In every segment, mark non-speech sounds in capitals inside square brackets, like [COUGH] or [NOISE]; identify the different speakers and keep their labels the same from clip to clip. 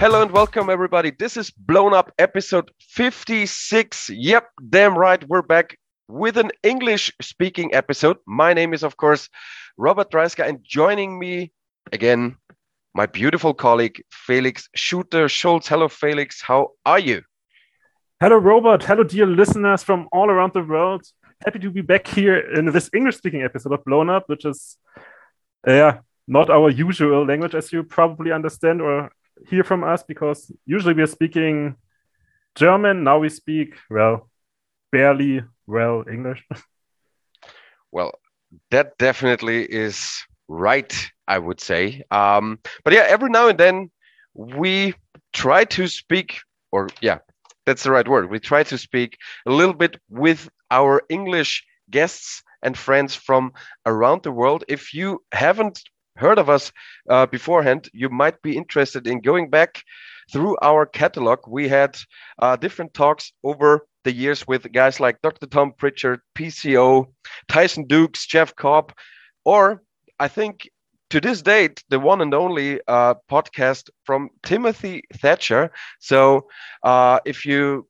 Speaker 1: Hello and welcome, everybody. This is Blown Up episode 56. Yep, damn right. We're back with an English speaking episode. My name is, of course, Robert Dreissker, and joining me again, my beautiful colleague, Felix Shooter Schultz. Hello, Felix. How are you?
Speaker 2: Hello, Robert. Hello, dear listeners from all around the world. Happy to be back here in this English speaking episode of Blown Up, which is, uh, yeah, not our usual language, as you probably understand or hear from us because usually we are speaking German. Now we speak, well, barely well English. [LAUGHS]
Speaker 1: well, that definitely is right, I would say. Um, but yeah, every now and then we try to speak, or yeah, that's the right word. We try to speak a little bit with our English guests and friends from around the world. If you haven't heard of us uh, beforehand, you might be interested in going back through our catalog. We had uh, different talks over the years with guys like Dr. Tom Prichard, PCO, Tyson Dux, Jeff Cobb, or I think to this date, the one and only uh, podcast from Timothy Thatcher. So uh, if you,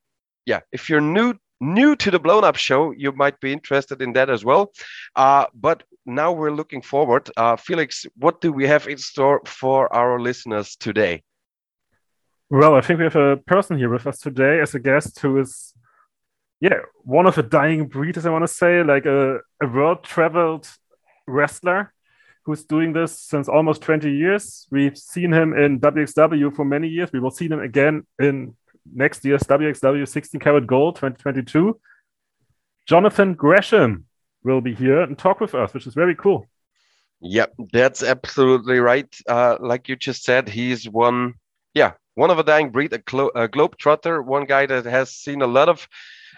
Speaker 1: yeah, if you're new new to the blown up show, you might be interested in that as well. Uh, but now we're looking forward. Uh, Felix, what do we have in store for our listeners today?
Speaker 2: Well, I think we have a person here with us today as a guest who is, yeah, one of a dying breed, as I want to say, like a, a world traveled wrestler who's doing this since almost 20 years. We've seen him in WXW for many years. We will see him again in next year's WXW 16 Carat Gold 2022. Jonathan Gresham will be here and talk with us, which is very cool.
Speaker 1: Yep, that's absolutely right. Uh, like you just said, he's one, yeah, one of a dying breed, a, glo- a globe trotter, one guy that has seen a lot of,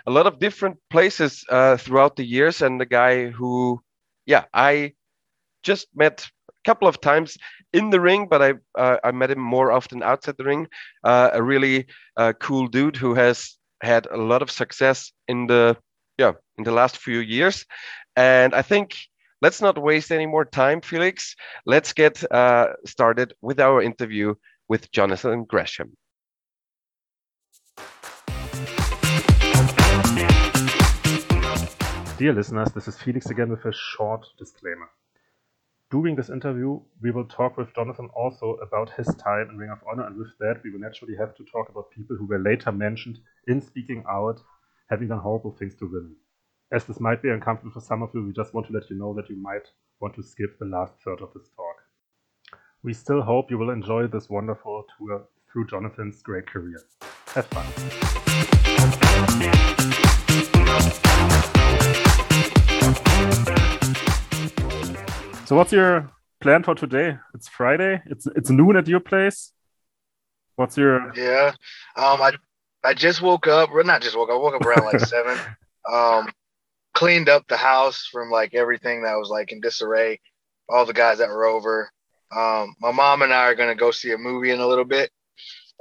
Speaker 1: a lot of different places uh, throughout the years, and the guy who, yeah, I just met a couple of times in the ring, but I uh, I met him more often outside the ring. Uh, a really uh, cool dude who has had a lot of success in the yeah in the last few years, and I think let's not waste any more time, Felix. Let's get uh, started with our interview with Jonathan Gresham.
Speaker 2: Dear listeners, this is Felix again with a short disclaimer. During this interview, we will talk with Jonathan also about his time in Ring of Honor, and with that, we will naturally have to talk about people who were later mentioned in Speaking Out having done horrible things to women. As this might be uncomfortable for some of you, we just want to let you know that you might want to skip the last third of this talk. We still hope you will enjoy this wonderful tour through Jonathan's great career. Have fun. So, what's your plan for today? It's Friday. It's it's noon at your place. What's your?
Speaker 3: Yeah, um, I I just woke up. Well, not just woke up. I woke up around like seven. [LAUGHS] Um, cleaned up the house from like everything that was like in disarray. All the guys that were over. Um, my mom and I are gonna go see a movie in a little bit,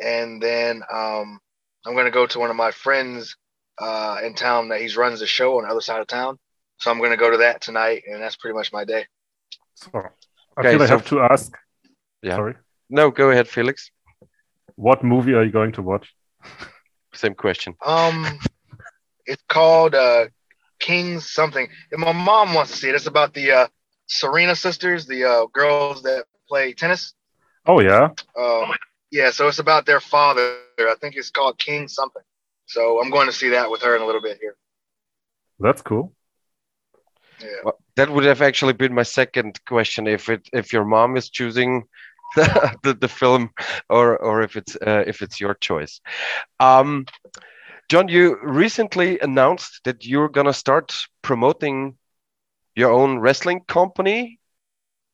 Speaker 3: and then um, I'm gonna go to one of my friends uh, in town that he runs a show on the other side of town. So I'm gonna go to that tonight, and that's pretty much my day.
Speaker 2: So I okay, feel I so have to ask.
Speaker 1: Yeah. Sorry. No, go ahead, Felix.
Speaker 2: What movie are you going to watch? [LAUGHS]
Speaker 1: Same question.
Speaker 3: Um, it's called uh, Kings something. And my mom wants to see it. It's about the uh, Serena sisters, the uh, girls that play tennis.
Speaker 2: Oh yeah.
Speaker 3: Um, yeah. So it's about their father. I think it's called King something. So I'm going to see that with her in a little bit here.
Speaker 2: That's cool.
Speaker 1: Yeah. That would have actually been my second question if it if your mom is choosing [LAUGHS] the, the, the film or or if it's uh, if it's your choice. Um, John, you recently announced that you're gonna start promoting your own wrestling company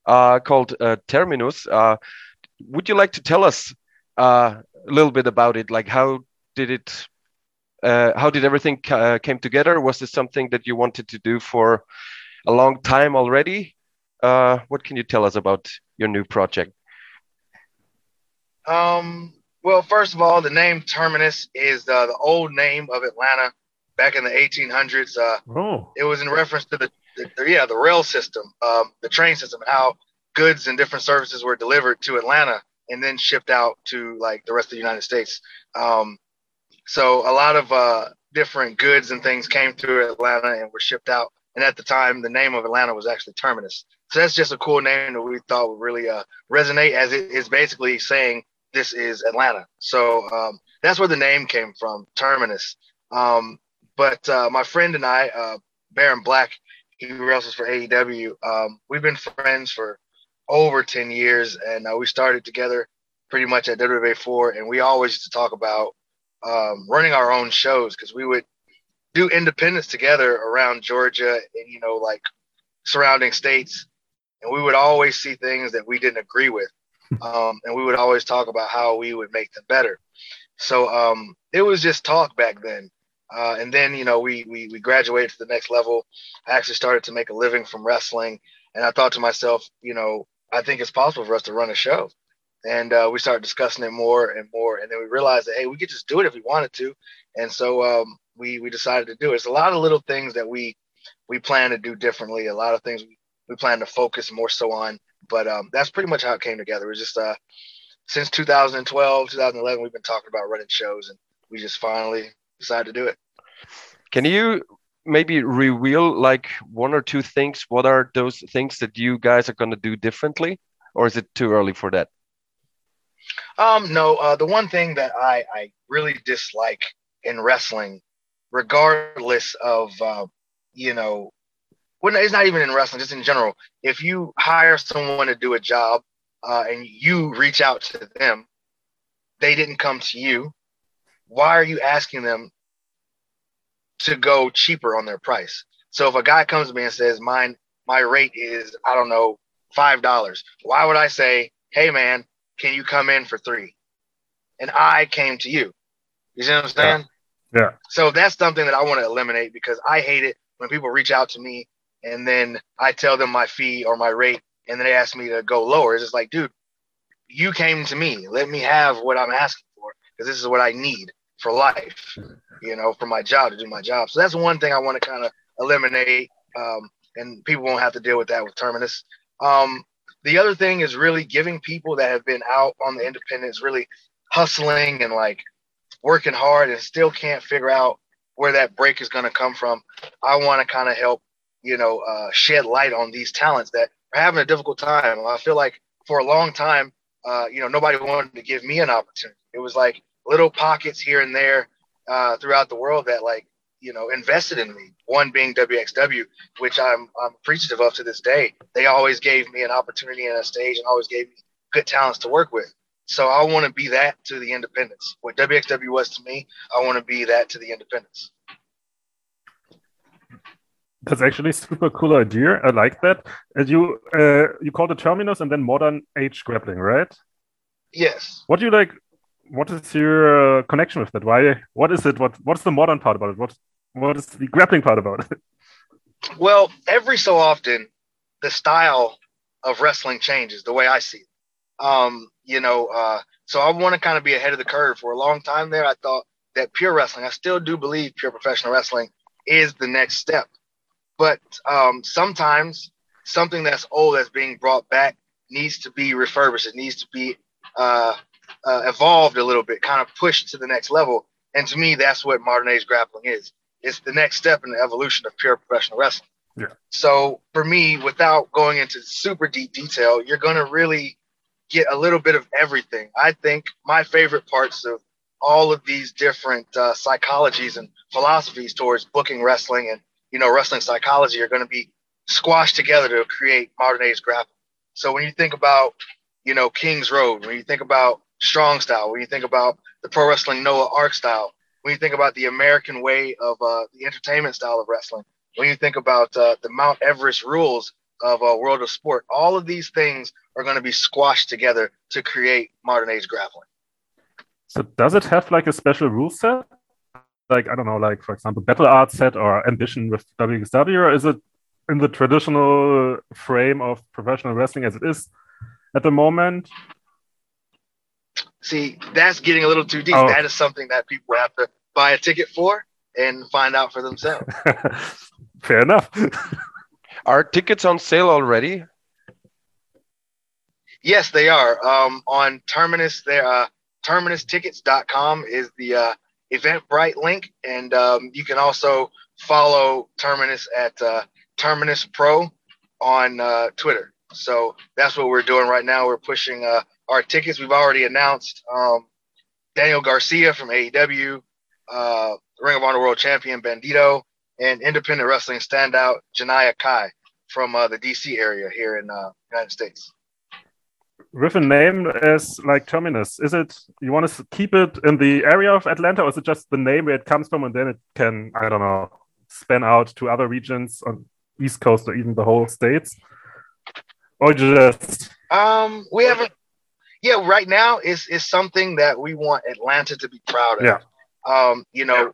Speaker 1: uh, called uh, Terminus. Uh, would you like to tell us uh, a little bit about it? Like how did it uh, how did everything uh, came together? Was this something that you wanted to do for a long time already? Uh, what can you tell us about your new project?
Speaker 3: Um, well, first of all, the name Terminus is uh, the old name of Atlanta. back in the 1800s. Uh,
Speaker 2: Oh,
Speaker 3: it was in reference to the, the, the- yeah the rail system, um, the train system, how goods and different services were delivered to Atlanta and then shipped out to like the rest of the United States. Um, so a lot of uh, different goods and things came through Atlanta and were shipped out. And at the time, the name of Atlanta was actually Terminus. So that's just a cool name that we thought would really uh, resonate, as it is basically saying this is Atlanta. So um, that's where the name came from, Terminus. Um, but uh, my friend and I, uh, Baron Black, he wrestles for AEW. Um, we've been friends for over 10 years, and uh, we started together pretty much at WWA 4, and we always used to talk about um, running our own shows because we would do independence together around Georgia and, you know, like surrounding states. And we would always see things that we didn't agree with. [LAUGHS] Um, and we would always talk about how we would make them better. So um, it was just talk back then. Uh, and then, you know, we, we, we graduated to the next level. I actually started to make a living from wrestling. And I thought to myself, you know, I think it's possible for us to run a show. And uh, we started discussing it more and more. And then we realized that, hey, we could just do it if we wanted to. And so um, we, we decided to do it. It's a lot of little things that we, we plan to do differently. A lot of things we, plan to focus more so on. But um, that's pretty much how it came together. It was just uh, since 2012, 2011, we've been talking about running shows. And we just finally decided to do it.
Speaker 1: Can you maybe reveal like one or two things? What are those things that you guys are going to do differently? Or is it too early for that?
Speaker 3: Um, no, uh, the one thing that I, I really dislike in wrestling, regardless of, uh, you know, when it's not even in wrestling, just in general, if you hire someone to do a job uh, and you reach out to them, they didn't come to you. Why are you asking them to go cheaper on their price? So if a guy comes to me and says, "Mine, my rate is I don't know five dollars," why would I say, "Hey man, can you come in for three? And I came to you. You see what I'm saying?
Speaker 2: Yeah.
Speaker 3: So that's something that I want to eliminate because I hate it when people reach out to me and then I tell them my fee or my rate and then they ask me to go lower. It's just like, dude, you came to me. Let me have what I'm asking for because this is what I need for life, you know, for my job to do my job. So that's one thing I want to kind of eliminate. Um, and people won't have to deal with that with Terminus. Um, the other thing is really giving people that have been out on the independents really hustling and like working hard and still can't figure out where that break is going to come from. I want to kind of help, you know, uh, shed light on these talents that are having a difficult time. I feel like for a long time, uh, you know, nobody wanted to give me an opportunity. It was like little pockets here and there uh, throughout the world that like, you know, invested in me. One being WXW, which I'm I'm appreciative of to this day. They always gave me an opportunity and a stage, and always gave me good talents to work with. So I want to be that to the independents. What WXW was to me, I want to be that to the independents.
Speaker 2: That's actually super cool idea. I like that. And you uh, you call it terminus and then modern age grappling, right?
Speaker 3: Yes.
Speaker 2: What do you like? What is your uh, connection with that? Why? What is it? What What's the modern part about it? What What is the grappling part about it? [LAUGHS]
Speaker 3: Well, every so often, the style of wrestling changes. The way I see it. Um, you know, uh, so I want to kind of be ahead of the curve. For a long time there, I thought that pure wrestling. I still do believe pure professional wrestling is the next step. But um, sometimes something that's old that's being brought back needs to be refurbished. It needs to be uh, uh, evolved a little bit, kind of pushed to the next level. And to me, that's what modern age grappling is. It's the next step in the evolution of pure professional wrestling.
Speaker 2: Yeah.
Speaker 3: So for me, without going into super deep detail, you're going to really get a little bit of everything. I think my favorite parts of all of these different uh, psychologies and philosophies towards booking wrestling and you know wrestling psychology are going to be squashed together to create modern age grappling. So when you think about you know King's Road, when you think about Strong Style, when you think about the pro wrestling Noah Arc style, when you think about the American way of uh, the entertainment style of wrestling, when you think about uh, the Mountevans rules of uh, World of Sport, all of these things are going to be squashed together to create modern age grappling.
Speaker 2: So does it have like a special rule set? Like I don't know, like for example, battle art set or ambition with WXW, or is it in the traditional frame of professional wrestling as it is at the moment?
Speaker 3: See, that's getting a little too deep.
Speaker 2: Oh.
Speaker 3: That is something that people have to buy a ticket for, and find out for themselves. [LAUGHS]
Speaker 2: Fair enough. [LAUGHS]
Speaker 1: Are tickets on sale already?
Speaker 3: Yes, they are. Um, on Terminus, there, uh, terminustickets.com is the uh, Eventbrite link, and um, you can also follow Terminus at uh, Terminus Pro on uh, Twitter. So that's what we're doing right now. We're pushing uh, our tickets. We've already announced um, Daniel Garcia from AEW, uh, Ring of Honor World Champion Bandido, and independent wrestling standout Janai Kai from uh, the DC area here in uh, United States.
Speaker 2: With a name as like Terminus, is it you want to keep it in the area of Atlanta, or is it just the name where it comes from, and then it can I don't know span out to other regions on East Coast or even the whole states, or just
Speaker 3: um we haven't yeah right now is is something that we want Atlanta to be proud of.
Speaker 2: Yeah.
Speaker 3: Um, you know,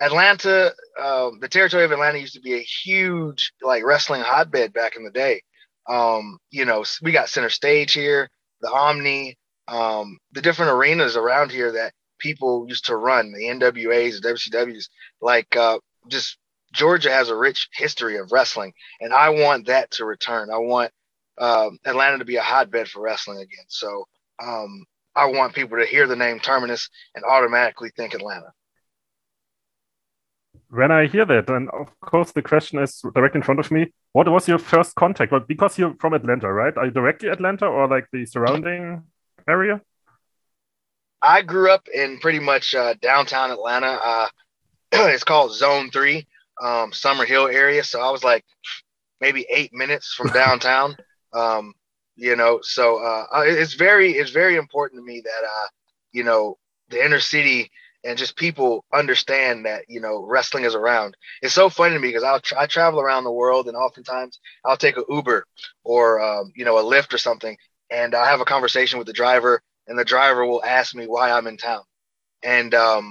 Speaker 3: Atlanta, um, the territory of Atlanta used to be a huge like wrestling hotbed back in the day. Um, you know, we got center stage here, the Omni, um, the different arenas around here that people used to run, the NWAs, the WCWs, like uh, just Georgia has a rich history of wrestling, and I want that to return. I want um, Atlanta to be a hotbed for wrestling again. So um, I want people to hear the name Terminus and automatically think Atlanta.
Speaker 2: when I hear that, then of course the question is directly in front of me. What was your first contact? Well, because you're from Atlanta, right? Are you directly Atlanta or like the surrounding area?
Speaker 3: I grew up in pretty much uh, downtown Atlanta. Uh, [CLEARS THROAT] it's called Zone Three, um, Summerhill area. So I was like maybe eight minutes from [LAUGHS] downtown. um, you know, so uh, uh, it's very it's very important to me that uh, you know the inner city and just people understand that you know wrestling is around. It's so funny to me because I'll tra- I travel around the world and oftentimes I'll take a Uber or um, you know a Lyft or something, and I have a conversation with the driver, and the driver will ask me why I'm in town, and um,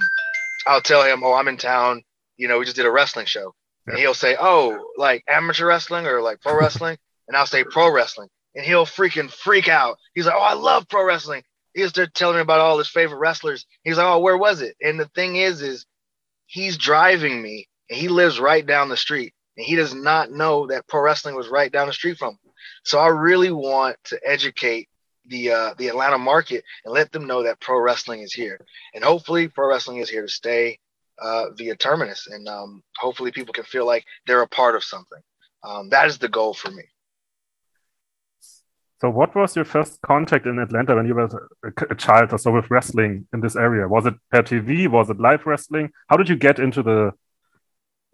Speaker 3: I'll tell him, oh, I'm in town. You know, we just did a wrestling show, and he'll say, oh, like amateur wrestling or like pro wrestling, and I'll say pro wrestling, and he'll freaking freak out. He's like, oh, I love pro wrestling he was there telling me about all his favorite wrestlers. He's like, "Oh, where was it?" And the thing is, is he's driving me, and he lives right down the street, and he does not know that pro wrestling was right down the street from him. So I really want to educate the uh, the Atlanta market and let them know that pro wrestling is here, and hopefully, pro wrestling is here to stay uh, via Terminus, and um, hopefully, people can feel like they're a part of something. Um, that is the goal for me.
Speaker 2: So, what was your first contact in Atlanta when you were a, child or so with wrestling in this area? Was it per TV? Was it live wrestling? How did you get into the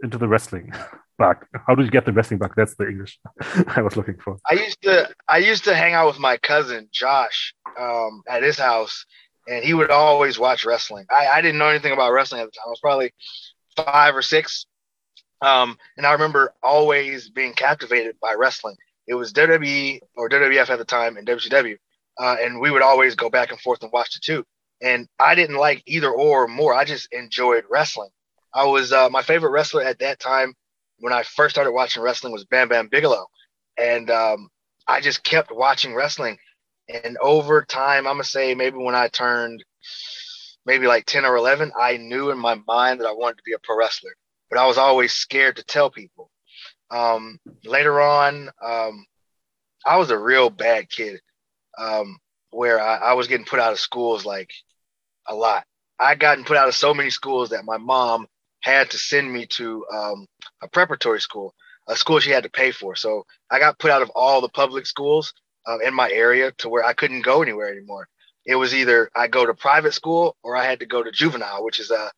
Speaker 2: into the wrestling [LAUGHS] bug? How did you get the wrestling bug? That's the English [LAUGHS] I was looking for.
Speaker 3: I used to I used to hang out with my cousin Josh um, at his house, and he would always watch wrestling. I, I didn't know anything about wrestling at the time. I was probably five or six, um, and I remember always being captivated by wrestling. It was WWE or WWF at the time and WCW, uh, and we would always go back and forth and watch the two. And I didn't like either or more. I just enjoyed wrestling. I was uh, my favorite wrestler at that time when I first started watching wrestling was Bam Bam Bigelow, and um, I just kept watching wrestling. And over time, I'm gonna say maybe when I turned maybe like 10 or 11, I knew in my mind that I wanted to be a pro wrestler, but I was always scared to tell people. Um, later on, um, I was a real bad kid um, where I, I was getting put out of schools like a lot. I gotten put out of so many schools that my mom had to send me to um, a preparatory school, a school she had to pay for. So I got put out of all the public schools uh, in my area to where I couldn't go anywhere anymore. It was either I go to private school or I had to go to juvenile, which is a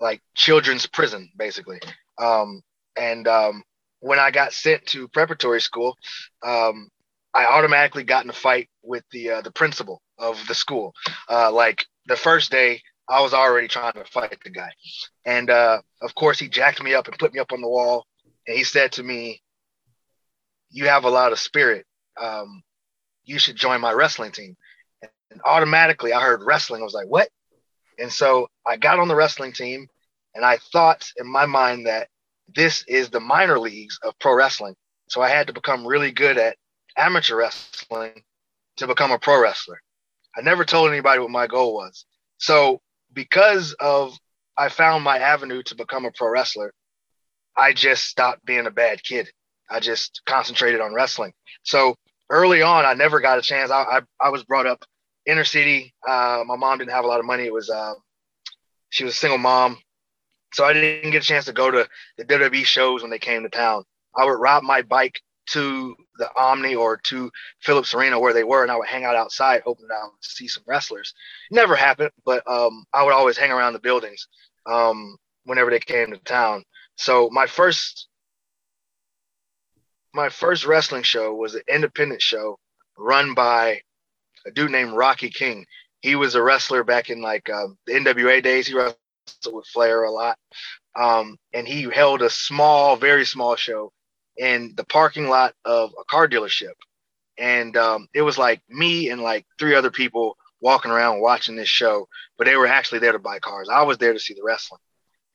Speaker 3: like children's prison basically. Um, and um, when I got sent to preparatory school, um, I automatically got in a fight with the uh, the principal of the school. Uh, like the first day, I was already trying to fight the guy, and uh, of course he jacked me up and put me up on the wall, and he said to me, "You have a lot of spirit. Um, you should join my wrestling team." And automatically, I heard wrestling. I was like, "What?" And so I got on the wrestling team, and I thought in my mind that this is the minor leagues of pro wrestling. So I had to become really good at amateur wrestling to become a pro wrestler. I never told anybody what my goal was. So because of I found my avenue to become a pro wrestler, I just stopped being a bad kid. I just concentrated on wrestling. So early on, I never got a chance. I I, I was brought up inner city. Uh, my mom didn't have a lot of money. It was uh, she was a single mom, so I didn't get a chance to go to the WWE shows when they came to town. I would ride my bike to the Omni or to Phillips Arena where they were, and I would hang out outside, hoping to see some wrestlers. Never happened, but um, I would always hang around the buildings um, whenever they came to town. So my first my first wrestling show was an independent show run by a dude named Rocky King. He was a wrestler back in like um, the NWA days. He wrestled with Flair a lot, um, and he held a small, very small show in the parking lot of a car dealership. And um, it was like me and like three other people walking around watching this show, but they were actually there to buy cars. I was there to see the wrestling.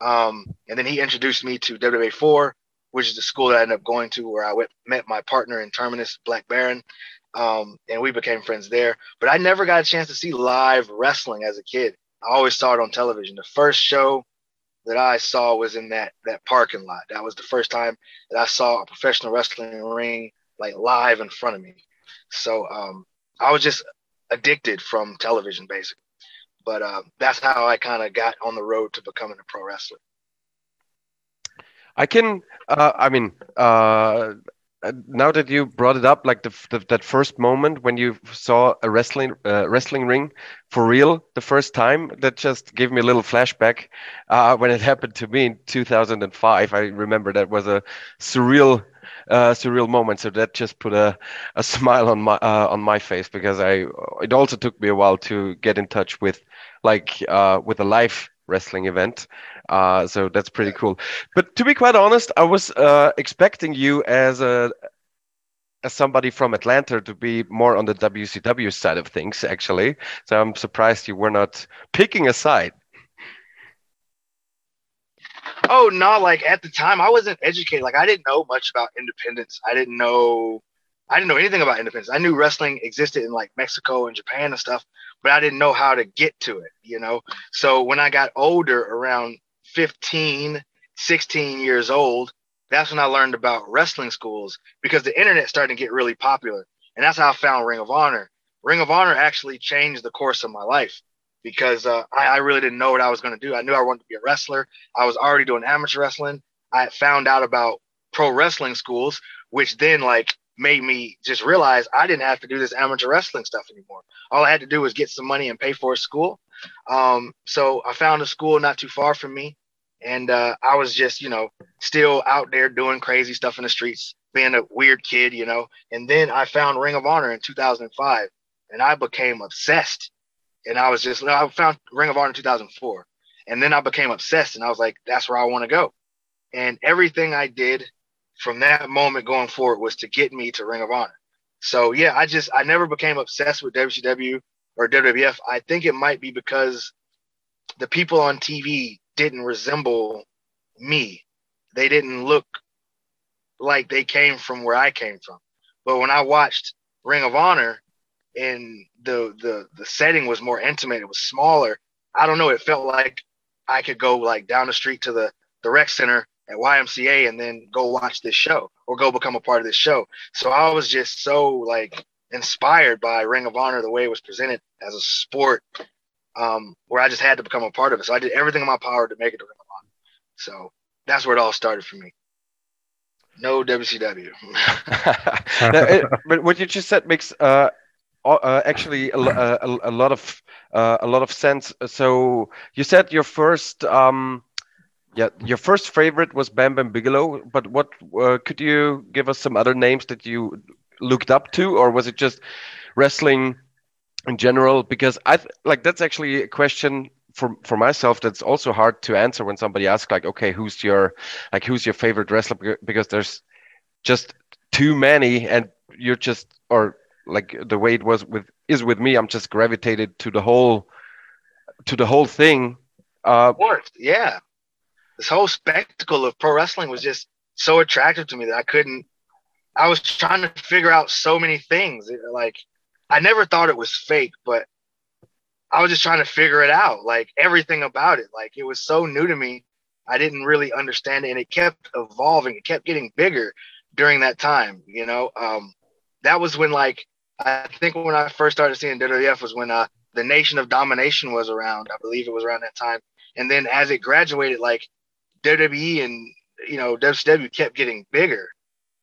Speaker 3: Um, and then he introduced me to WWA 4, which is the school that I ended up going to where I went, met my partner in Terminus, Black Baron. Um, and we became friends there. But I never got a chance to see live wrestling as a kid. I always saw it on television. The first show that I saw was in that that parking lot. That was the first time that I saw a professional wrestling ring like live in front of me. So um, I was just addicted from television, basically. But uh, that's how I kind of got on the road to becoming a pro wrestler.
Speaker 1: I can, uh, I mean, uh, now that you brought it up, like the, the, that first moment when you saw a wrestling uh, wrestling ring for real the first time, that just gave me a little flashback uh, when it [LAUGHS] happened to me in 2005. I remember that was a surreal uh, surreal moment. So that just put a, a [LAUGHS] smile on my uh, on my face because I it also took me a while to get in touch with like uh, with a live wrestling event. Uh, so that's pretty cool. But to be quite honest, I was uh, expecting you as a as somebody from Atlanta to be more on the WCW side of things, actually. So I'm surprised you were not picking a side.
Speaker 3: Oh no! Like at the time, I wasn't educated. Like I didn't know much about independence. I didn't know. I didn't know anything about independence. I knew wrestling existed in like Mexico and Japan and stuff, but I didn't know how to get to it, you know? So when I got older, around 15, 16 years old, that's when I learned about wrestling schools because the internet started to get really popular. And that's how I found Ring of Honor. Ring of Honor actually changed the course of my life because uh, I, I, really didn't know what I was going to do. I knew I wanted to be a wrestler. I was already doing amateur wrestling. I found out about pro wrestling schools, which then like made me just realize I didn't have to do this amateur wrestling stuff anymore. All I had to do was get some money and pay for a school. Um, so I found a school not too far from me. And uh, I was just, you know, still out there doing crazy stuff in the streets, being a weird kid, you know. And then I found Ring of Honor in 2005 and I became obsessed. And I was just, I found Ring of Honor in 2004. And then I became obsessed and I was like, that's where I want to go. And everything I did from that moment going forward was to get me to Ring of Honor. So yeah, I just I never became obsessed with WCW or WWF. I think it might be because the people on TV didn't resemble me. They didn't look like they came from where I came from. But when I watched Ring of Honor and the the the setting was more intimate, it was smaller. I don't know, it felt like I could go like down the street to the the rec center at YMCA and then go watch this show or go become a part of this show. So I was just so like inspired by Ring of Honor, the way it was presented as a sport, um, where I just had to become a part of it. So I did everything in my power to make it to Ring of Honor. So that's where it all started for me. No WCW. [LAUGHS]
Speaker 1: it, but what you just said makes uh, uh, actually a, a, a, lot of uh, a lot of sense. So you said your first um, yeah, your first favorite was Bam Bam Bigelow, but what uh, could you give us some other names that you looked up to, or was it just wrestling in general? Because I like that's actually a question for for myself that's also hard to answer when somebody asks like, okay, who's your like who's your favorite wrestler? Because there's just too many, and you're just or like the way it was with is with me. I'm just gravitated to the whole to the whole thing.
Speaker 3: Uh, of course, yeah this whole spectacle of pro wrestling was just so attractive to me that I couldn't. I was trying to figure out so many things. Like I never thought it was fake, but I was just trying to figure it out, like everything about it. Like it was so new to me. I didn't really understand it, and it kept evolving. It kept getting bigger during that time. You know, um, that was when like I think when I first started seeing WWF was when uh, the Nation of Domination was around. I believe it was around that time. And then as it graduated, like WWE and you know WCW kept getting bigger.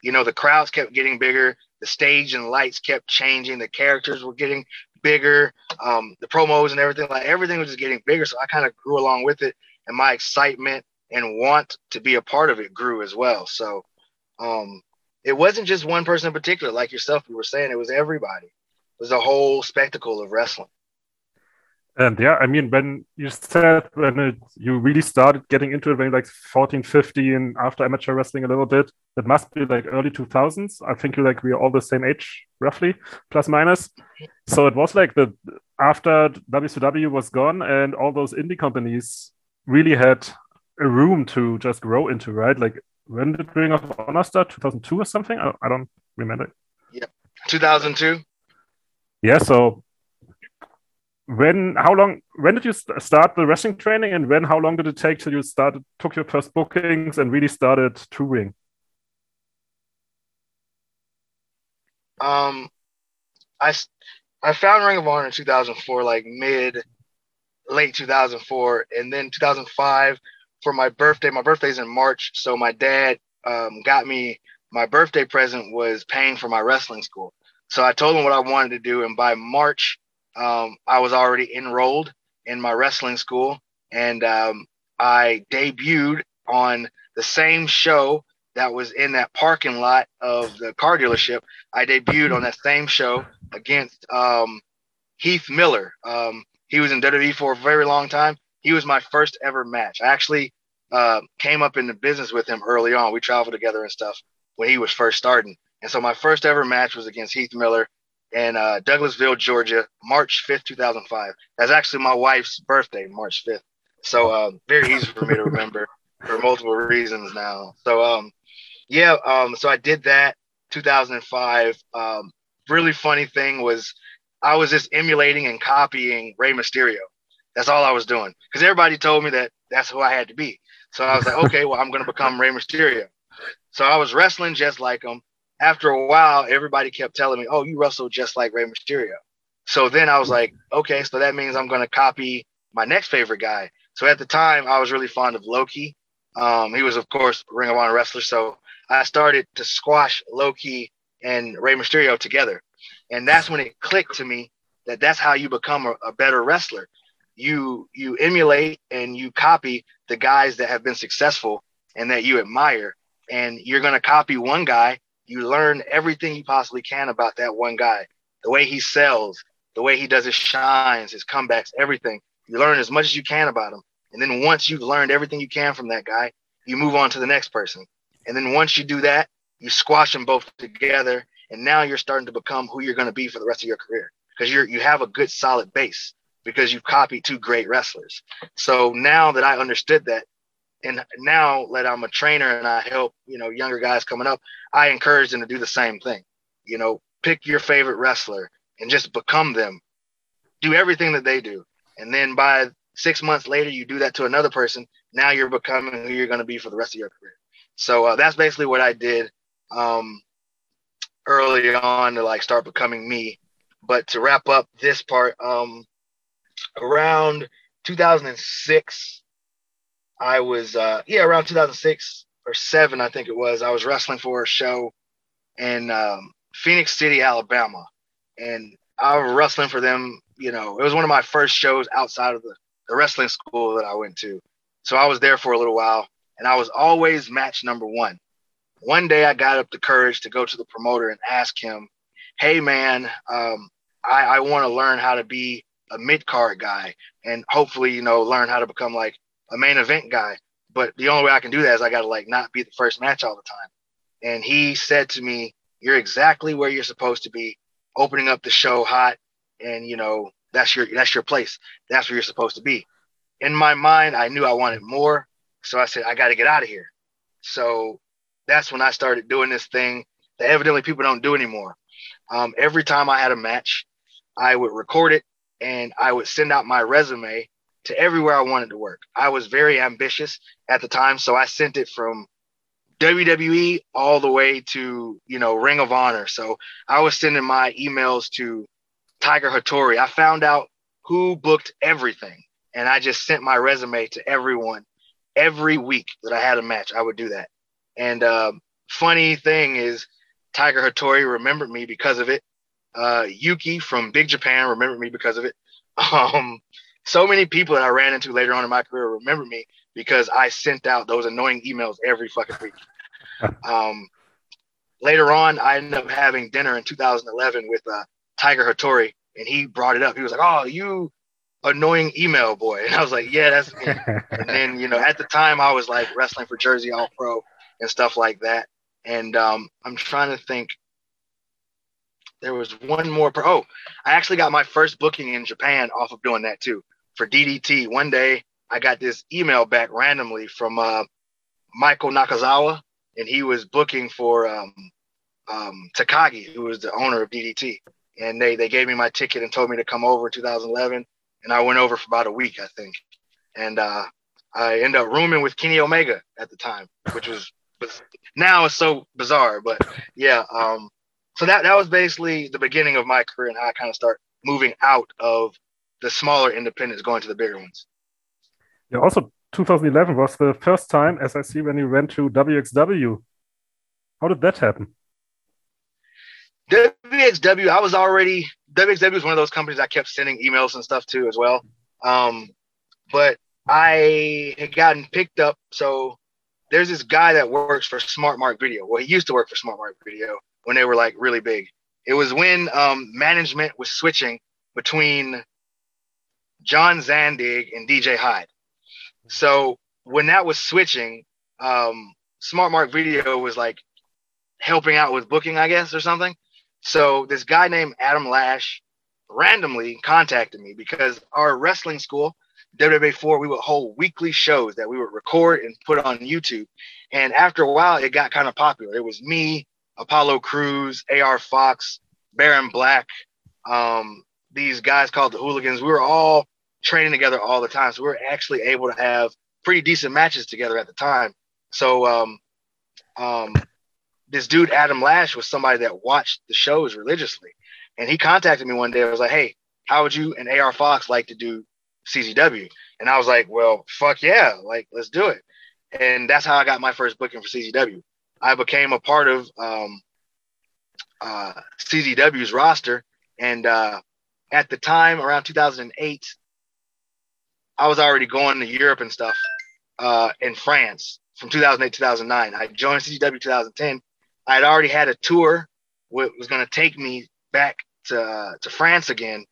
Speaker 3: You know, the crowds kept getting bigger. The stage and lights kept changing. The characters were getting bigger. Um, the promos and everything, like everything was just getting bigger. So I kind of grew along with it, and my excitement and want to be a part of it grew as well. So um, it wasn't just one person in particular, like yourself. You were saying it was everybody. It was a whole spectacle of wrestling.
Speaker 2: And yeah, I mean, when you said when it, you really started getting into it when like 14, 15, after amateur wrestling a little bit, that must be like early 2000s. I think you like we are all the same age, roughly, plus minus. So it was like the after WCW was gone and all those indie companies really had a room to just grow into, right? Like when did Ring of Honor start? 2002 or something? I, I don't remember.
Speaker 3: Yeah, 2002.
Speaker 2: Yeah, so when how long when did you start the wrestling training and when how long did it take till you started took your first bookings and really started touring?
Speaker 3: Um i i found ring of honor in 2004 like mid late 2004 and then 2005 for my birthday my birthday's in march so my dad um, got me my birthday present was paying for my wrestling school. So i told him what i wanted to do and by march um, I was already enrolled in my wrestling school, and um, I debuted on the same show that was in that parking lot of the car dealership. I debuted on that same show against um, Heath Miller. Um, he was in WWE for a very long time. He was my first ever match. I actually uh, came up in the business with him early on. We traveled together and stuff when he was first starting. And so my first ever match was against Heath Miller in uh, Douglasville, Georgia, March 5th, 2005. That's actually my wife's birthday, March 5th. So uh, very easy for me to remember [LAUGHS] for multiple reasons now. So um, yeah, um, so I did that 2005. Um, really funny thing was I was just emulating and copying Rey Mysterio. That's all I was doing because everybody told me that that's who I had to be. So I was like, okay, well, I'm going to become Rey Mysterio. So I was wrestling just like him after a while, everybody kept telling me, "Oh, you wrestle just like Rey Mysterio." So then I was like, "Okay, so that means I'm going to copy my next favorite guy." So at the time, I was really fond of Low Ki. Um, he was, of course, Ring of Honor wrestler. So I started to squash Low Ki and Rey Mysterio together, and that's when it clicked to me that that's how you become a, a better wrestler. You you emulate and you copy the guys that have been successful and that you admire, and you're going to copy one guy you learn everything you possibly can about that one guy, the way he sells, the way he does his shines, his comebacks, everything. You learn as much as you can about him. And then once you've learned everything you can from that guy, you move on to the next person. And then once you do that, you squash them both together. And now you're starting to become who you're going to be for the rest of your career because you're you have a good solid base because you've copied two great wrestlers. So now that I understood that, and now that I'm a trainer and I help, you know, younger guys coming up, I encourage them to do the same thing. You know, pick your favorite wrestler and just become them. Do everything that they do. And then by six months later, you do that to another person. Now you're becoming who you're going to be for the rest of your career. So uh, that's basically what I did um, early on to like start becoming me. But to wrap up this part, um, around 2006, I was uh, yeah around 2006 or seven I think it was. I was wrestling for a show in um, Phenix City, Alabama, and I was wrestling for them. You know, it was one of my first shows outside of the, the wrestling school that I went to. So I was there for a little while, and I was always match number one. One day I got up the courage to go to the promoter and ask him, "Hey man, um, I, I want to learn how to be a mid card guy, and hopefully, you know, learn how to become like a main event guy. But the only way I can do that is I got to like not be the first match all the time. And he said to me, "You're exactly where you're supposed to be, opening up the show hot, and you know that's your that's your place. That's where you're supposed to be." In my mind, I knew I wanted more, so I said, "I got to get out of here." So that's when I started doing this thing that evidently people don't do anymore. Um, every time I had a match, I would record it and I would send out my resume to everywhere I wanted to work. I was very ambitious at the time, so I sent it from WWE all the way to you know Ring of Honor. So I was sending my emails to Tiger Hattori. I found out who booked everything, and I just sent my resume to everyone every week that I had a match. I would do that. And um, funny thing is, Tiger Hattori remembered me because of it. Uh, Yuki from Big Japan remembered me because of it. [LAUGHS] Um, so many people that I ran into later on in my career remember me because I sent out those annoying emails every fucking week. [LAUGHS] um, later on, I ended up having dinner in 2011 with uh, Tiger Hattori, and he brought it up. He was like, "Oh, you annoying email boy," [LAUGHS] and I was like, "Yeah, that's me." [LAUGHS] and then you know, at the time, I was like wrestling for Jersey All Pro and stuff like that. And um, I'm trying to think. There was one more. Pro- oh, I actually got my first booking in Japan off of doing that too for DDT. One day, I got this email back randomly from uh, Michael Nakazawa, and he was booking for um, um, Takagi, who was the owner of DDT. And they they gave me my ticket and told me to come over in 2011, and I went over for about a week, I think. And uh, I ended up rooming with Kenny Omega at the time, which was now it's so bizarre, but yeah. Um, so that that was basically the beginning of my career and how I kind of start moving out of the smaller independents, going to the bigger ones.
Speaker 2: Yeah. Also, 2011 was the first time, as I see, when you went to WXW. How did that happen?
Speaker 3: WXW, I was already WXW was one of those companies I kept sending emails and stuff to as well. Um, but I had gotten picked up. So there's this guy that works for Smart Mark Video. Well, he used to work for Smart Mark Video when they were like really big. It was when um, management was switching between John Zandig and DJ Hyde. So when that was switching, um, Smart Mark Video was like helping out with booking, I guess, or something. So this guy named Adam Lash randomly contacted me because our wrestling school, WWA 4, we would hold weekly shows that we would record and put on YouTube. And after a while, it got kind of popular. It was me, Apollo Crews, AR Fox, Baron Black, um, these guys called the Hooligans. We were all training together all the time. So we were actually able to have pretty decent matches together at the time. So um, um, this dude Adam Lash was somebody that watched the shows religiously, and he contacted me one day. I was like, "Hey, how would you and AR Fox like to do CZW?" And I was like, "Well, fuck yeah, like let's do it." And that's how I got my first booking for CZW. I became a part of um, uh, CZW's roster, and uh, at the time, around 2008, I was already going to Europe and stuff uh, in France from 2008 2009. I joined CZW 2010. I had already had a tour what was going to take me back to uh, to France again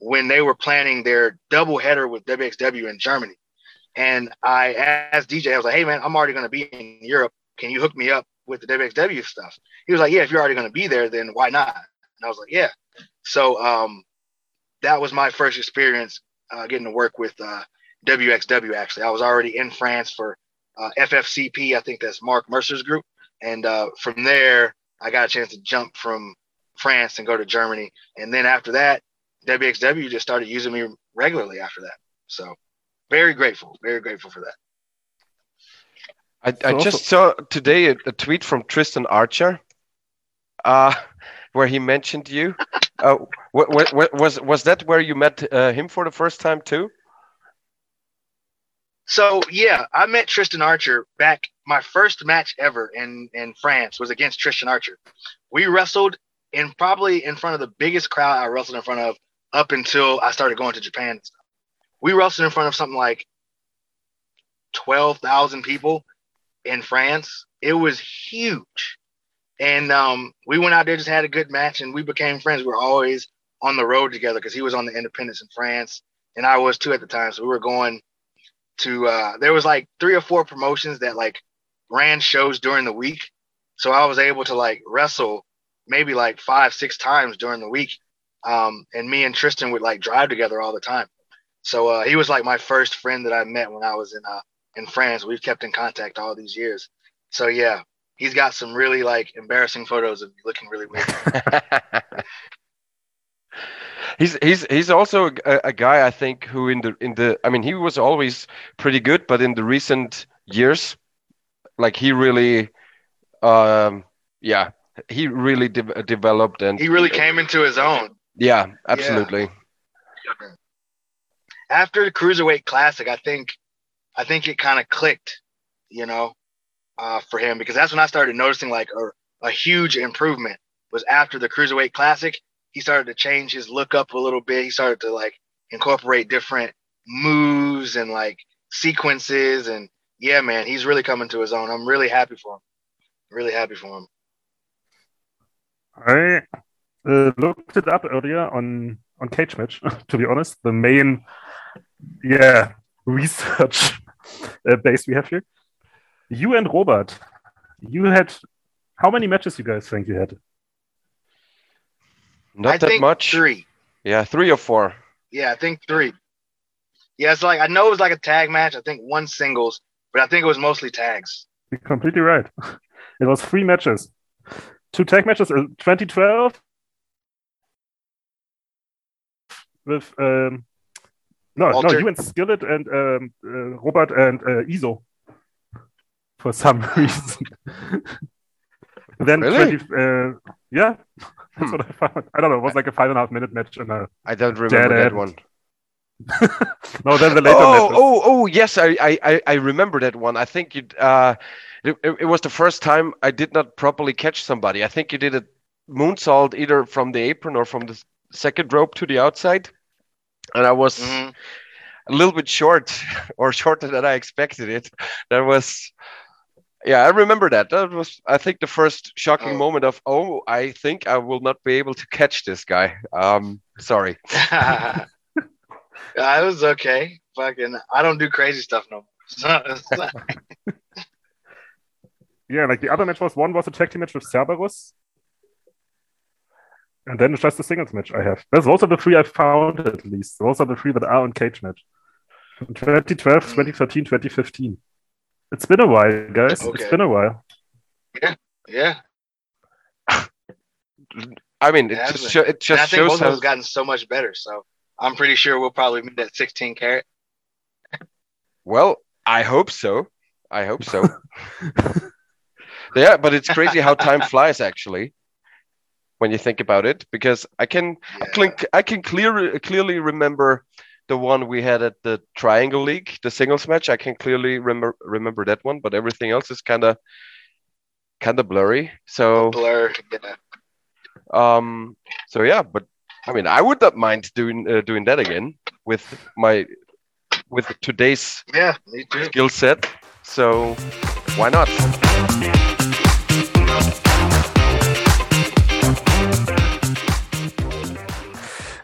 Speaker 3: when they were planning their double header with WXW in Germany. And I asked DJ, I was like, "Hey man, I'm already going to be in Europe. Can you hook me up with the WXW stuff?" He was like, "Yeah, if you're already going to be there, then why not?" And I was like, "Yeah." So um, that was my first experience uh, getting to work with uh, WXW. Actually, I was already in France for uh, FFCP. I think that's Mark Mercer's group, and uh, from there, I got a chance to jump from France and go to Germany. And then after that, WXW just started using me regularly after that. So very grateful, very grateful for that.
Speaker 1: I, I just saw today a, a, tweet from Tristan Archer, uh, [LAUGHS] where he mentioned you. Uh, was was that where you met uh, him for the first time too?
Speaker 3: So yeah, I met Tristan Archer back. My first match ever in in France was against Tristan Archer. We wrestled in probably in front of the biggest crowd I wrestled in front of up until I started going to Japan. We wrestled in front of something like twelve thousand people in France. It was huge, and um, we went out there just had a good match, and we became friends. We were always on the road together because he was on the Independence in France, and I was too at the time. So we were going to uh there was like three or four promotions that like ran shows during the week. So I was able to like wrestle maybe like five, six times during the week. Um, and me and Tristan would like drive together all the time. So uh, he was like my first friend that I met when I was in uh, in France. We've kept in contact all these years. So yeah, he's got some really like embarrassing photos of me looking really weird. [LAUGHS]
Speaker 1: he's he's he's also a, a guy I think who in the in the I mean he was always pretty good, but in the recent years, like he really, um, yeah, he really de- developed and
Speaker 3: He really came into his own.
Speaker 1: yeah, absolutely.
Speaker 3: After the Cruiserweight Classic, I think I think it kind of clicked, you know, uh, for him because that's when I started noticing like a, a huge improvement was after the Cruiserweight Classic. He started to change his look up a little bit. He started to like incorporate different moves and like sequences and yeah, man, he's really coming to his own. I'm really happy for him. Really happy for him.
Speaker 2: I uh, looked it up earlier on on Cage Match. [LAUGHS] To be honest, the main yeah research [LAUGHS] uh, base we have here. You and Robert, you had how many matches? You guys think you had?
Speaker 1: Not
Speaker 3: I
Speaker 1: that
Speaker 3: think
Speaker 1: much.
Speaker 3: Three.
Speaker 1: Yeah, three or four.
Speaker 3: Yeah, I think three. Yeah, it's like I know it was like a tag match. I think one singles, but I think it was mostly tags.
Speaker 2: You're completely right. [LAUGHS] It was three matches, two tag matches. uh, 2012 with um, no, no, you and Skillet and um, uh, Robert and uh, Iso for some [LAUGHS] reason. [LAUGHS] then
Speaker 1: Really?
Speaker 2: 20, uh, yeah, [LAUGHS] that's
Speaker 1: Hmm.
Speaker 2: what I found. I don't know. It was like a five and a half minute match, and uh,
Speaker 1: I don't remember
Speaker 2: Dead
Speaker 1: that
Speaker 2: end.
Speaker 1: one.
Speaker 2: no, then the later
Speaker 1: oh,
Speaker 2: matches.
Speaker 1: oh, oh, yes, I, I, I- I remember that one. I think you, uh, it, it it was the first time I did not properly catch somebody. I think you did a moonsault either from the apron or from the second rope to the outside, and I was
Speaker 3: Mhm.
Speaker 1: a little bit short, or shorter than I expected it. That was, yeah, I remember that. That was, I think, the first shocking
Speaker 3: Oh.
Speaker 1: moment of, oh, I think I will not be able to catch this guy. Um, sorry. [LAUGHS] [LAUGHS]
Speaker 3: yeah, it was okay. Fucking, I don't do crazy stuff no more. [LAUGHS]
Speaker 2: Yeah, like the other match was one was a tag team match with Cerberus. And then it's just a singles match I have. That's also the three I found at least. Those are the three that are on cage match. 2012, 2013, 2015. It's been a while, guys. It's been a while.
Speaker 3: yeah, yeah.
Speaker 1: I mean, it
Speaker 3: Yeah,
Speaker 1: just
Speaker 3: but-
Speaker 1: sho- it
Speaker 3: and I
Speaker 1: just
Speaker 3: think both
Speaker 1: shows
Speaker 3: of
Speaker 1: how
Speaker 3: us gotten so much better. So I'm pretty sure we'll probably meet at 16 carat.
Speaker 1: Well, I hope so. I hope so. yeah, but it's crazy how time [LAUGHS] flies actually when you think about it because I can I can I can clearly clearly remember the one we had at the Triangle League, the singles match. I can clearly remember remember that one, but everything else is kind of kind of blurry. So
Speaker 3: Blur. Yeah.
Speaker 1: um so yeah, but I mean, I would not mind doing uh, doing that again with my with today's
Speaker 3: yeah,
Speaker 1: skill set. So why not?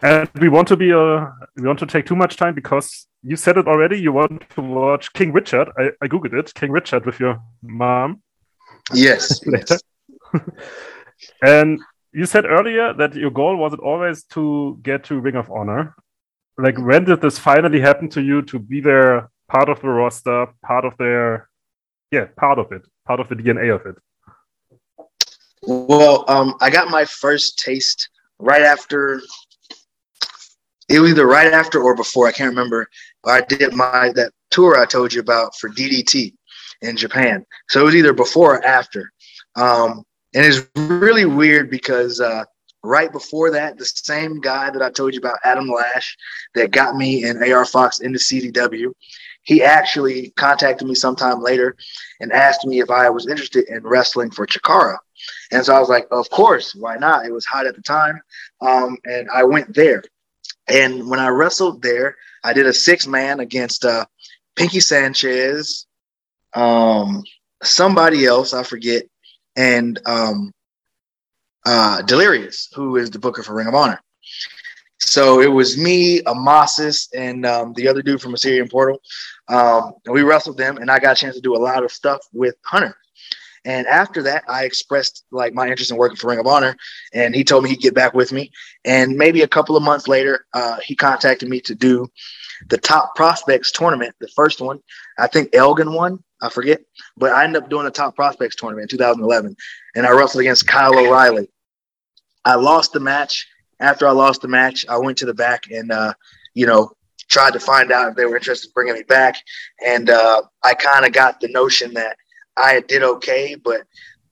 Speaker 2: And we want to be uh, we want to take too much time because you said it already. You want to watch King Richard. I, I googled it. King Richard with your mom.
Speaker 3: Yes. [LAUGHS]
Speaker 2: Later. [LAUGHS] And you said earlier that your goal was it always to get to Ring of Honor. Like when did this finally happen to you to be there, part of the roster, part of their, yeah, part of it, part of the DNA of it?
Speaker 4: Well, um, I got my first taste right after. It was either right after or before. I can't remember. I did my that tour I told you about for DDT in Japan. So it was either before or after. Um, and it's really weird because uh, right before that, the same guy that I told you about, Adam Lash, that got me and AR Fox into CZW, he actually contacted me sometime later and asked me if I was interested in wrestling for Chikara. And so I was like, of course, why not? It was hot at the time. Um, and I went there. And when I wrestled there, I did a six man against uh, Pinky Sanchez, um, somebody else, I forget, and um, uh, Delirious, who is the booker for Ring of Honor. So it was me, Amasis, and um, the other dude from Osirian Portal. Um, and we wrestled them, and I got a chance to do a lot of stuff with Hunter. And after that, I expressed like my interest in working for Ring of Honor, and he told me he'd get back with me. And maybe a couple of months later, uh, he contacted me to do the Top Prospects tournament, the first one. I think Elgin won, I forget, but I ended up doing the Top Prospects tournament in 2011, and I wrestled against Kyle O'Reilly. I lost the match,
Speaker 3: after I lost the match, I went to the back and uh, you know tried to find out if they were interested in bringing me back, and uh, I kind of got the notion that I did okay, but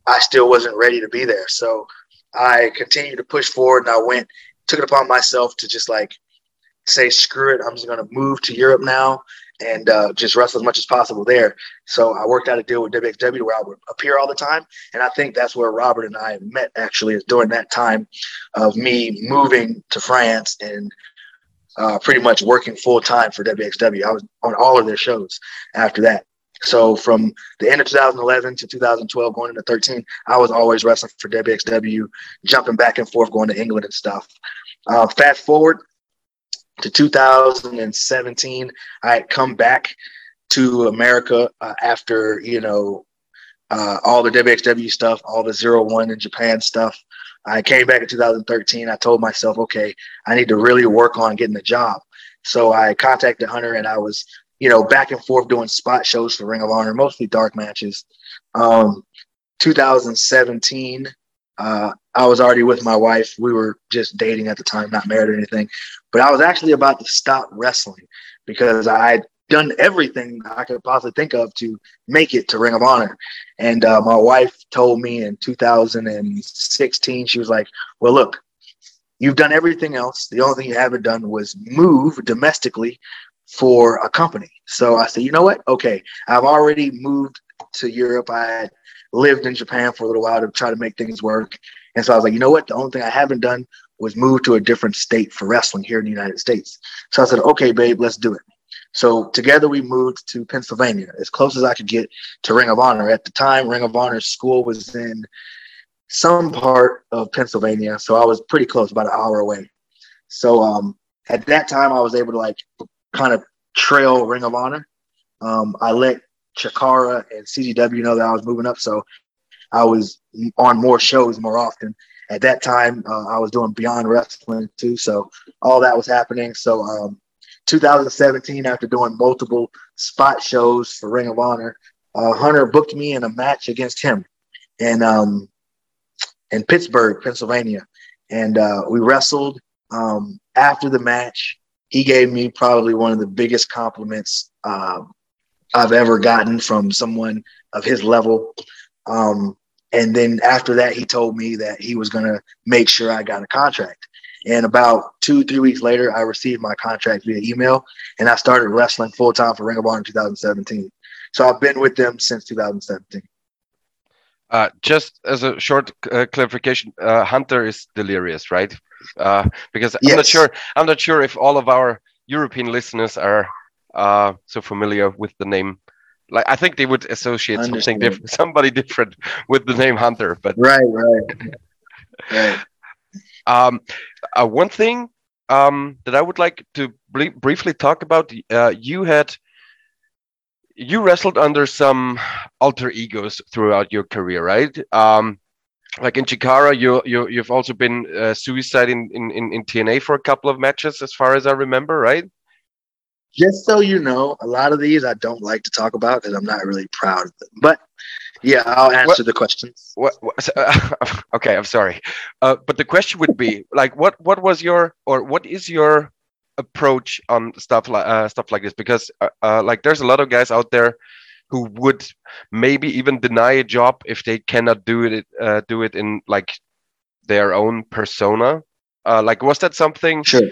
Speaker 3: I still wasn't ready to be there. So I continued to push forward, and I went took it upon myself to just like say screw it, I'm just going to move to Europe now and uh, just wrestle as much as possible there. So I worked out a deal with WXW where I would appear all the time, and I think that's where Robert and I met. Actually, is during that time of me moving to France and uh, pretty much working full time for WXW. I was on all of their shows after that. So from the end of 2011 to 2012, going into 13, I was always wrestling for WXW, jumping back and forth, going to England and stuff. Uh, fast forward to 2017, I had come back to America uh, after you know uh, all the WXW stuff, all the zero one in Japan stuff. I came back in 2013. I told myself, okay, I need to really work on getting a job. So I contacted Hunter, and I was you know back and forth doing spot shows for Ring of Honor, mostly dark matches. Um, 2017, uh, I was already with my wife. We were just dating at the time, not married or anything. But I was actually about to stop wrestling because I had done everything I could possibly think of to make it to Ring of Honor. And uh, my wife told me in 2016, she was like, Well, look, you've done everything else. The only thing you haven't done was move domestically for a company. So I said, You know what? Okay, I've already moved to Europe. I lived in Japan for a little while to try to make things work. And so I was like, you know what? The only thing I haven't done was move to a different state for wrestling here in the United States. So I said, okay, babe, let's do it. So together we moved to Pennsylvania, as close as I could get to Ring of Honor. At the time, Ring of Honor school was in some part of Pennsylvania, so I was pretty close, about an hour away. So um, at that time, I was able to like kind of trail Ring of Honor. Um, I let Chikara and CZW know that I was moving up, so I was on more shows more often. At that time, uh, I was doing Beyond Wrestling too, so all that was happening. So, um, 2017, after doing multiple spot shows for Ring of Honor, uh, Hunter booked me in a match against him, in um, in Pittsburgh, Pennsylvania, and uh, we wrestled. Um, after the match, he gave me probably one of the biggest compliments uh, I've ever gotten from someone of his level. Um, and then after that, he told me that he was going to make sure I got a contract. And about two, three weeks later, I received my contract via email and I started wrestling full time for Ring of Honor in 2017. So I've been with them since 2017.
Speaker 1: Uh, just as a short uh, clarification, uh, Hunter is delirious, right? Uh, because I'm not sure. I'm not sure if all of our European listeners are uh, so familiar with the name like I think they would associate something different, [LAUGHS] somebody different with the name Hunter. But
Speaker 3: right, right, right.
Speaker 1: Um, uh, one thing um, that I would like to br- briefly talk about. Uh, you had you wrestled under some alter egos throughout your career, right? Um, like in Chikara, you you you've also been uh, suicide in, in in TNA for a couple of matches, as far as I remember, right?
Speaker 3: just so you know, a lot of these I don't like to talk about because I'm not really proud of them. But yeah, I'll answer what, the questions.
Speaker 1: What, what uh, [LAUGHS] okay, I'm sorry, uh, but the question would be like, what what was your or what is your approach on stuff like uh, stuff like this? Because uh, uh, like, there's a lot of guys out there who would maybe even deny a job if they cannot do it uh, do it in like their own persona. like, was that something?
Speaker 3: Sure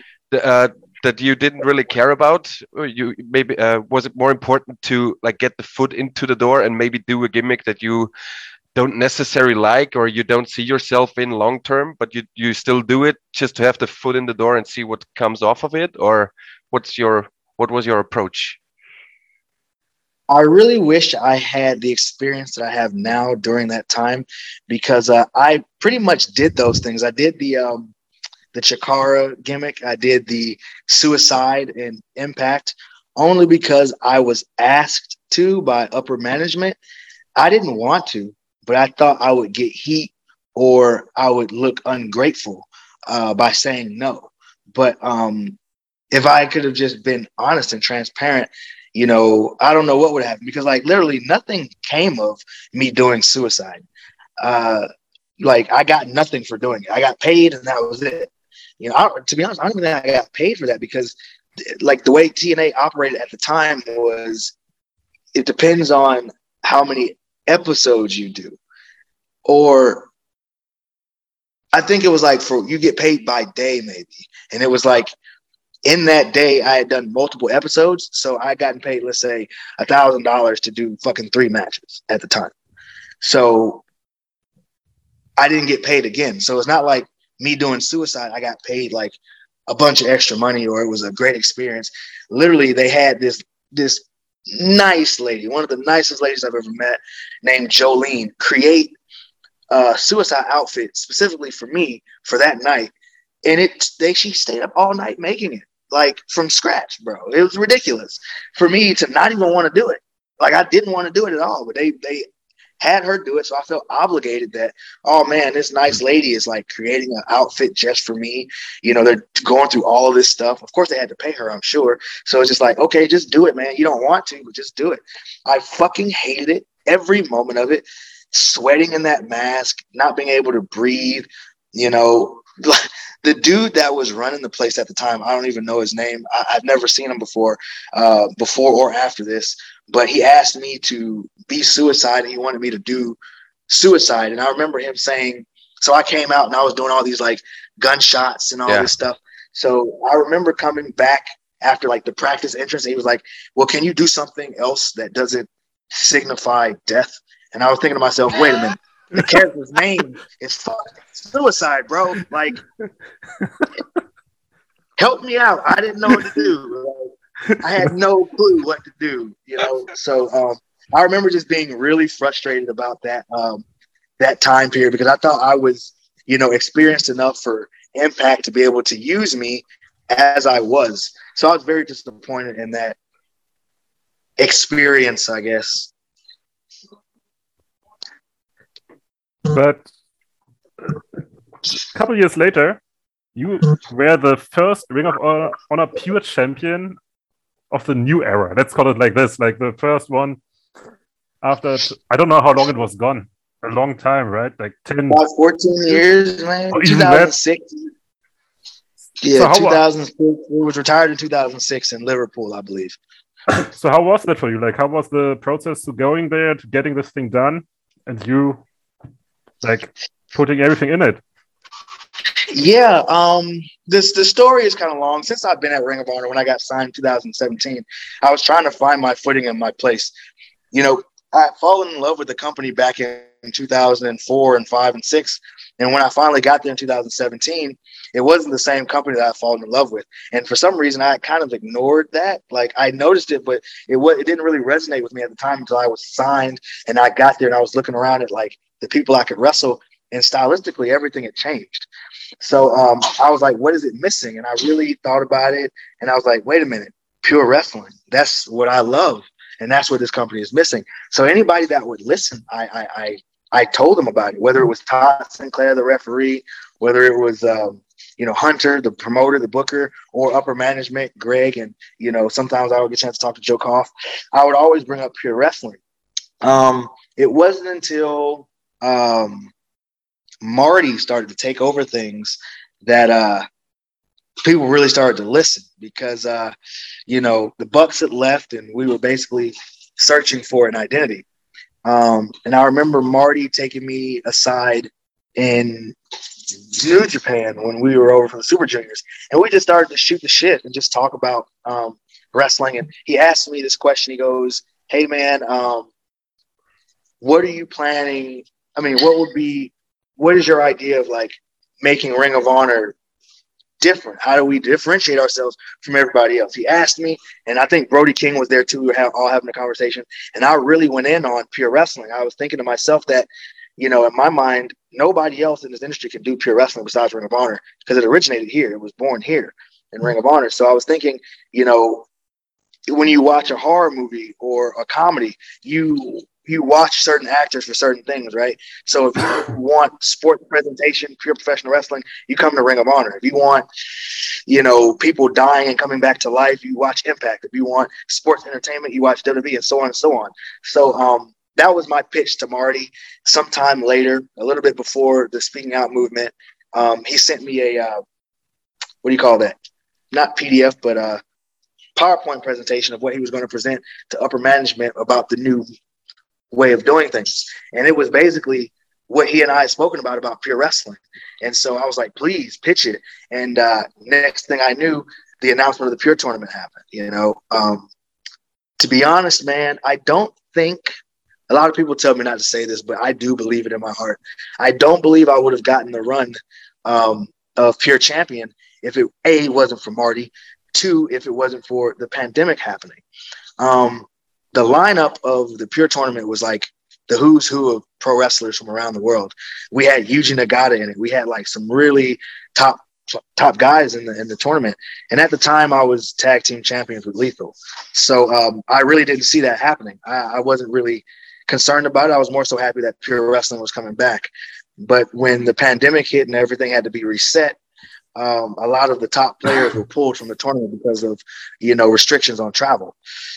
Speaker 1: that you didn't really care about you maybe uh, was it more important to like get the foot into the door and maybe do a gimmick that you don't necessarily like or you don't see yourself in long term but you you still do it just to have the foot in the door and see what comes off of it or what's your what was your approach
Speaker 3: I really wish I had the experience that I have now during that time because uh, I pretty much did those things. I did the um, the Chikara gimmick. I did the suicide and impact only because I was asked to by upper management. I didn't want to, but I thought I would get heat or I would look ungrateful uh, by saying no. But um, if I could have just been honest and transparent, you know, I don't know what would happen because like literally nothing came of me doing suicide. Uh, like I got nothing for doing it. I got paid and that was it You know, I, to be honest, I don't even think I got paid for that because, like, the way TNA operated at the time was, it depends on how many episodes you do, or I think it was like for you get paid by day maybe, and it was like in that day I had done multiple episodes, so I gotten paid let's say a thousand dollars to do fucking three matches at the time. So I didn't get paid again. So it's not like me doing suicide. I got paid like a bunch of extra money, or it was a great experience. Literally, they had this this nice lady, one of the nicest ladies I've ever met, named Jolene, create a suicide outfit specifically for me for that night, and it they she stayed up all night making it like from scratch, bro. It was ridiculous for me to not even want to do it. Like I didn't want to do it at all, but they they had her do it, so I felt obligated that oh man, this nice lady is like creating an outfit just for me. You know, they're going through all of this stuff. Of course, they had to pay her, I'm sure. So it's just like okay, just do it, man. You don't want to, but just do it. I fucking hated it every moment of it. Sweating in that mask, not being able to breathe. You know, [LAUGHS] the dude that was running the place at the time, I don't even know his name. I, have never seen him before, uh, before or after this. But he asked me to be suicide, and he wanted me to do suicide. And I remember him saying, so I came out and I was doing all these like gunshots and all yeah. this stuff. So I remember coming back after like the practice entrance. and he was like, "Well, can you do something else that doesn't signify death?" And I was thinking to myself, "Wait a minute." The character's name is fucking suicide, bro. Like, help me out. I didn't know what to do. Like, I had no clue what to do, you know. So um, I remember just being really frustrated about that um, that time period because I thought I was, you know, experienced enough for Impact to be able to use me as I was. So I was very disappointed in that experience, I guess.
Speaker 2: But a couple years later, you were the first Ring of Honor pure champion of the new era. Let's call it like this, like the first one after I don't know how long it was gone. A long time, right? Like 10
Speaker 3: about 14 years, man. 2006. Yeah, so 2006. It was retired in 2006 in Liverpool, I believe.
Speaker 2: so how was that for you? Like how was the process to going there to getting this thing done and you like putting everything in it.
Speaker 3: Yeah, um, this the story is kind of long. Since I've been at Ring of Honor, when I got signed in 2017, I was trying to find my footing and my place. You know, I fallen in love with the company back in 2004 and five and six, and when I finally got there in 2017, it wasn't the same company that I fallen in love with. And for some reason, I kind of ignored that. Like I noticed it, but it was it didn't really resonate with me at the time until I was signed and I got there and I was looking around at like the people I could wrestle, and stylistically everything had changed. So um, I was like, what is it missing? And I really thought about it, and I was like, wait a minute, pure wrestling. That's what I love, and that's what this company is missing. So anybody that would listen, I I I, I told them about it. Whether it was Todd Sinclair, the referee, whether it was um, you know Hunter, the promoter, the booker, or upper management, Greg, and you know sometimes I would get a chance to talk to Joe Koff. I would always bring up pure wrestling. Um, it wasn't until um, Marty started to take over things that uh, people really started to listen because uh, you know the Bucks had left and we were basically searching for an identity. Um, and I remember Marty taking me aside in New Japan when we were over from the Super Juniors, and we just started to shoot the shit and just talk about um, wrestling. And he asked me this question. He goes, "Hey man, um, what are you planning I mean, what would be, what is your idea of like making Ring of Honor different? How do we differentiate ourselves from everybody else? He asked me, and I think Brody King was there too. We were all having a conversation, and I really went in on pure wrestling. I was thinking to myself that, you know, in my mind, nobody else in this industry can do pure wrestling besides Ring of Honor because it originated here. It was born here in Ring of Honor. So I was thinking, you know, when you watch a horror movie or a comedy, you you watch certain actors for certain things, right? So if you want sport presentation, pure professional wrestling, you come to Ring of Honor. If you want, you know, people dying and coming back to life, you watch Impact. If you want sports entertainment, you watch WWE, and so on and so on. So um, that was my pitch to Marty. Sometime later, a little bit before the speaking out movement, um, he sent me a uh, what do you call that? Not PDF, but uh, PowerPoint presentation of what he was going to present to upper management about the new way of doing things. And it was basically what he and I had spoken about about pure wrestling. And so I was like, please pitch it. And uh, next thing I knew, the announcement of the pure tournament happened. You know, um, to be honest, man, I don't think a lot of people tell me not to say this, but I do believe it in my heart. I don't believe I would have gotten the run um, of pure champion if it a wasn't for Marty, two if it wasn't for the pandemic happening. Um, the lineup of the pure tournament was like the who's who of pro wrestlers from around the world. We had Yuji Nagata in it. We had like some really top top guys in the in the tournament. And at the time, I was tag team champions with Lethal, so um, I really didn't see that happening. I, I, wasn't really concerned about it. I was more so happy that pure wrestling was coming back. But when the pandemic hit and everything had to be reset, um, a lot of the top players were pulled from the tournament because of you know restrictions on travel.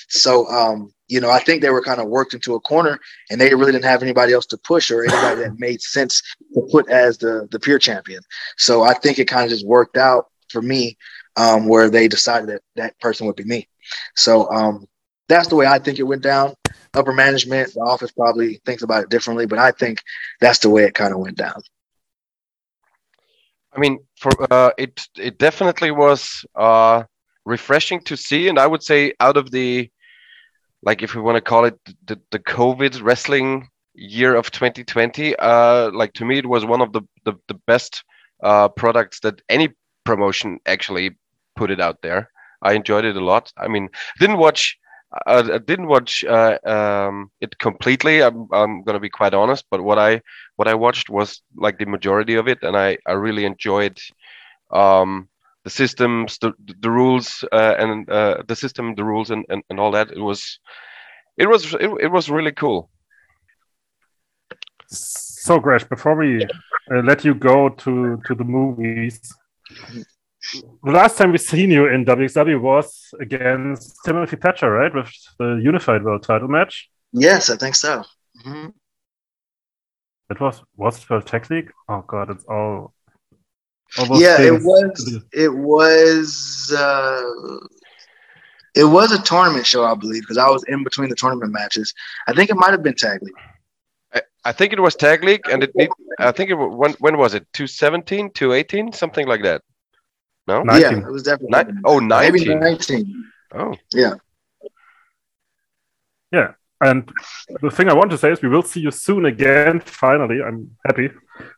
Speaker 3: So um, you know I think they were kind of worked into a corner, and they really didn't have anybody else to push or anybody that made sense to put as the the pure champion. So I think it kind of just worked out for me, um, where they decided that that person would be me. So um, that's the way I think it went down. Upper management, the office probably thinks about it differently, but I think that's the way it kind of went down.
Speaker 1: I mean, for uh, it it definitely was uh, refreshing to see, and I would say out of the like if we want to call it the, the COVID wrestling year of 2020, uh, like to me it was one of the the, the best uh, products that any promotion actually put it out there. I enjoyed it a lot. I mean, didn't watch I, I didn't watch uh, um, it completely. I'm, I'm gonna be quite honest, but what I what I watched was like the majority of it, and I I really enjoyed um, the systems, the the rules, uh, and uh, the system, the rules, and, and, and all that. It was it was it, it was really cool.
Speaker 2: So, Gresh, before we uh, let you go to to the movies, the last time we seen you in WXW was against Timothy Thatcher, right, with the Unified World Title match.
Speaker 3: Yes, I think so. Mm-hmm.
Speaker 2: It was was it for Tag League? Oh God, it's all.
Speaker 3: yeah, it was. It was. Uh, it was a tournament show, I believe, because I was in between the tournament matches. I think it might have been Tag League.
Speaker 1: I, I think it was Tag League, and it. Need, I think it when when was it? 217, 218, something like that. No?
Speaker 3: 19. Yeah, it was definitely.
Speaker 1: Ni- oh, 19.
Speaker 3: Maybe 19.
Speaker 1: Oh.
Speaker 3: Yeah.
Speaker 2: Yeah. And the thing I want to say is we will see you soon again. Finally, I'm happy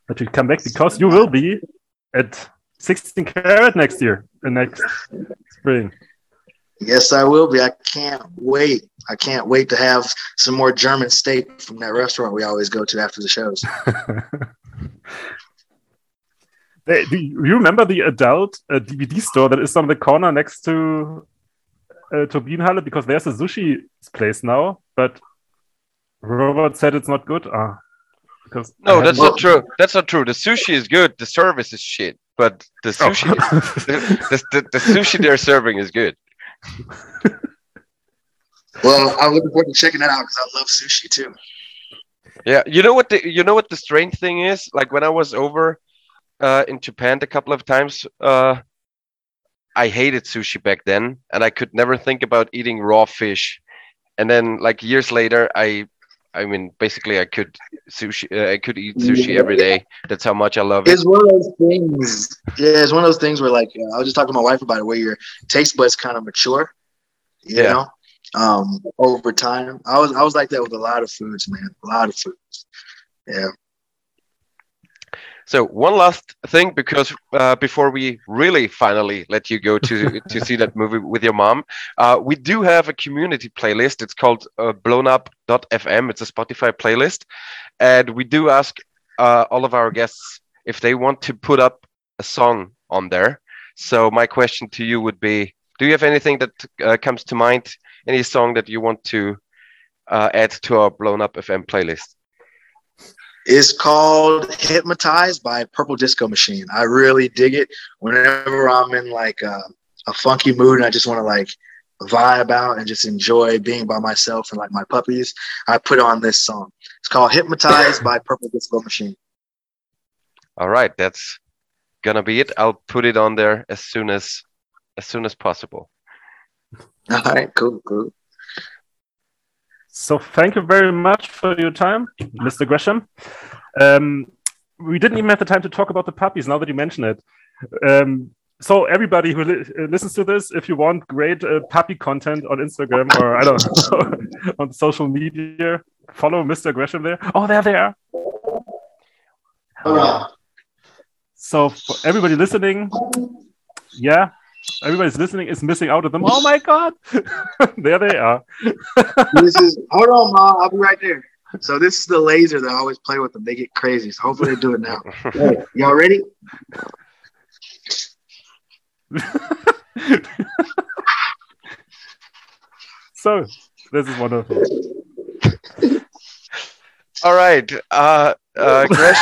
Speaker 2: that you come back because you will be at 16 carat next year, the next spring.
Speaker 3: Yes, I will be. I can't wait. I can't wait to have some more German steak from that restaurant we always go to after the shows. [LAUGHS]
Speaker 2: do you remember the adult uh, DVD store that is on the corner next to uh, Turbinenhalle? Because there's a sushi place now, but Robert said it's not good. Ah,
Speaker 1: because no, that's not true. That's not true. The sushi is good. The service is shit. But the oh. sushi, oh. the, the, the, the sushi they're serving is good. [LAUGHS]
Speaker 3: well, I'm looking forward to checking that out because I love sushi too.
Speaker 1: Yeah, you know what the you know what the strange thing is? Like when I was over uh, in Japan a couple of times. Uh, I hated sushi back then, and I could never think about eating raw fish. And then, like years later, I, I mean, basically, I could sushi. Uh, I could eat sushi every day. That's how much I love
Speaker 3: it. It's one of those things. Yeah, it's one of those things where, like, uh, I was just talking to my wife about it, where your taste buds kind of mature. You yeah. know, um, over time. I was I was like that with a lot of foods, man. A lot of foods. Yeah.
Speaker 1: So one last thing, because uh, before we really finally let you go to [LAUGHS] to see that movie with your mom, uh, we do have a community playlist. It's called uh, blownup.fm. It's a Spotify playlist, and we do ask uh, all of our guests if they want to put up a song on there. So my question to you would be: Do you have anything that uh, comes to mind? Any song that you want to uh, add to our Blown Up FM playlist?
Speaker 3: Is called Hypnotized by Purple Disco Machine. I really dig it whenever I'm in like a, a funky mood and I just want to like vibe out and just enjoy being by myself and like my puppies. I put on this song. It's called Hypnotized by Purple Disco Machine.
Speaker 1: All right, that's gonna be it. I'll put it on there as soon as as soon as possible.
Speaker 3: All right, cool, cool.
Speaker 2: So thank you very much for your time, Mr. Gresham. Um, we didn't even have the time to talk about the puppies. Now that you mention it, um, so everybody who li- uh, listens to this, if you want great uh, puppy content on Instagram or I don't know [LAUGHS] on social media, follow Mr. Gresham there. Oh, there they are. So for everybody listening, yeah, everybody's listening is missing out on them. Oh my god, [LAUGHS] there they are.
Speaker 3: this is hold on, mom. I'll be right there. So this is the laser that I always play with them. They get crazy. So hopefully they do it now. [LAUGHS] Hey, y'all ready? [LAUGHS]
Speaker 2: so this is wonderful.
Speaker 1: All right, uh, uh, Gresh,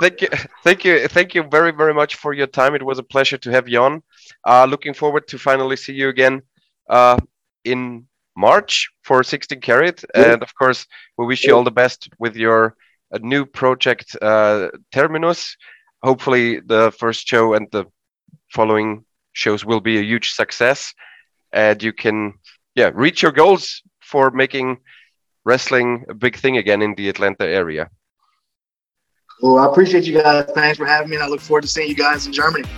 Speaker 1: thank you, thank you, thank you very, very much for your time. It was a pleasure to have you on. Uh, looking forward to finally see you again uh, in March for 16 Carat,
Speaker 3: Yeah.
Speaker 1: and of course, we wish you all the best with your uh, new project, uh, Terminus. Hopefully, the first show and the following shows will be a huge success, and you can, yeah, reach your goals for making wrestling a big thing again in the Atlanta area.
Speaker 3: Well, I appreciate you guys. Thanks for having me. And I look forward to seeing you guys in Germany.